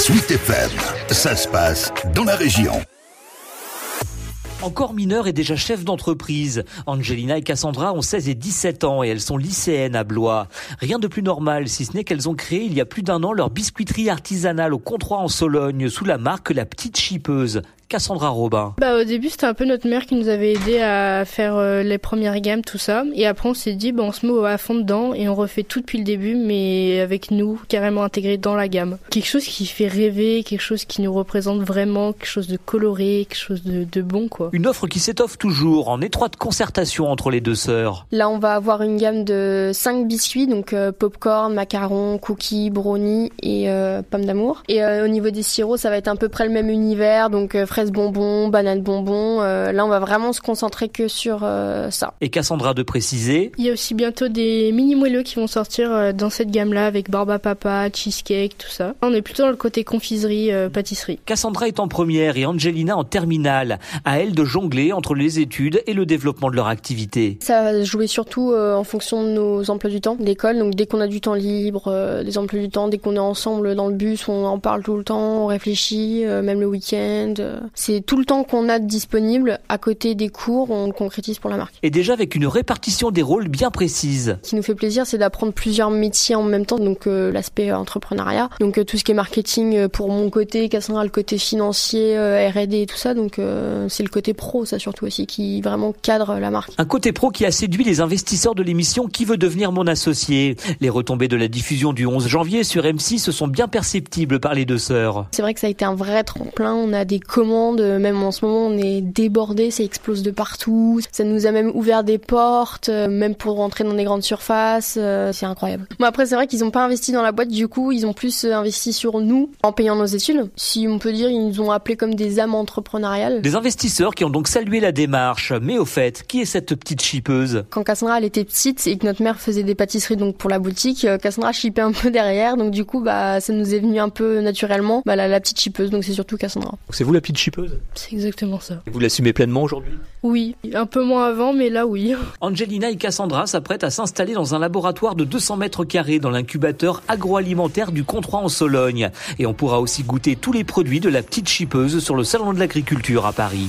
Suite FM, ça se passe dans la région. Encore mineure et déjà chef d'entreprise, Angelina et Cassandra ont 16 et 17 ans et elles sont lycéennes à Blois. Rien de plus normal si ce n'est qu'elles ont créé il y a plus d'un an leur biscuiterie artisanale au Controis en Sologne sous la marque La Petite Chipeuse. Cassandra Robin. Bah au début c'était un peu notre mère qui nous avait aidé à faire euh, les premières gammes tout ça et après on s'est dit bah on se met à fond dedans et on refait tout depuis le début mais avec nous carrément intégré dans la gamme. Quelque chose qui fait rêver, quelque chose qui nous représente vraiment, quelque chose de coloré, quelque chose de, de bon quoi. Une offre qui s'étoffe toujours en étroite concertation entre les deux sœurs. Là on va avoir une gamme de 5 biscuits donc euh, popcorn, macarons, cookies, brownies et euh, pommes d'amour. Et euh, au niveau des sirops ça va être à peu près le même univers donc euh, fraises bonbons, bananes bonbons. Euh, là, on va vraiment se concentrer que sur euh, ça. Et Cassandra de préciser. Il y a aussi bientôt des mini moelleux qui vont sortir euh, dans cette gamme-là avec barbe à papa, cheesecake, tout ça. On est plutôt dans le côté confiserie, euh, pâtisserie. Cassandra est en première et Angelina en terminale. À elle de jongler entre les études et le développement de leur activité. Ça va jouer surtout euh, en fonction de nos emplois du temps d'école. Donc dès qu'on a du temps libre, euh, des emplois du temps, dès qu'on est ensemble dans le bus, on en parle tout le temps, on réfléchit, euh, même le week-end. C'est tout le temps qu'on a disponible à côté des cours, on le concrétise pour la marque. Et déjà avec une répartition des rôles bien précise. Ce qui nous fait plaisir, c'est d'apprendre plusieurs métiers en même temps, donc euh, l'aspect entrepreneuriat, donc euh, tout ce qui est marketing euh, pour mon côté, Cassandra le côté financier, euh, R&D et tout ça, donc euh, c'est le côté pro, ça surtout aussi, qui vraiment cadre la marque. Un côté pro qui a séduit les investisseurs de l'émission Qui veut devenir mon associé? Les retombées de la diffusion du 11 janvier sur M6 se sont bien perceptibles par les deux sœurs. C'est vrai que ça a été un vrai tremplin, on a des commandes, euh, même en ce moment on est débordé, ça explose de partout, ça nous a même ouvert des portes, euh, même pour rentrer dans des grandes surfaces, euh, c'est incroyable. Bon après c'est vrai qu'ils n'ont pas investi dans la boîte, du coup ils ont plus investi sur nous en payant nos études. Si on peut dire, ils nous ont appelés comme des âmes entrepreneuriales. Des investisseurs qui ont donc salué la démarche. Mais au fait, qui est cette petite chipeuse? Quand Cassandra elle était petite et que notre mère faisait des pâtisseries donc pour la boutique, Cassandra chipait un peu derrière, donc du coup bah ça nous est venu un peu naturellement, bah la, la petite chipeuse, donc c'est surtout Cassandra. C'est vous la petite chipeuse C'est exactement ça. Vous l'assumez pleinement aujourd'hui? Oui, un peu moins avant mais là oui. Angelina et Cassandra s'apprêtent à s'installer dans un laboratoire de 200 mètres carrés dans l'incubateur agroalimentaire du Controis en Sologne. Et on pourra aussi goûter tous les produits de la petite chipeuse sur le salon de l'agriculture à Paris.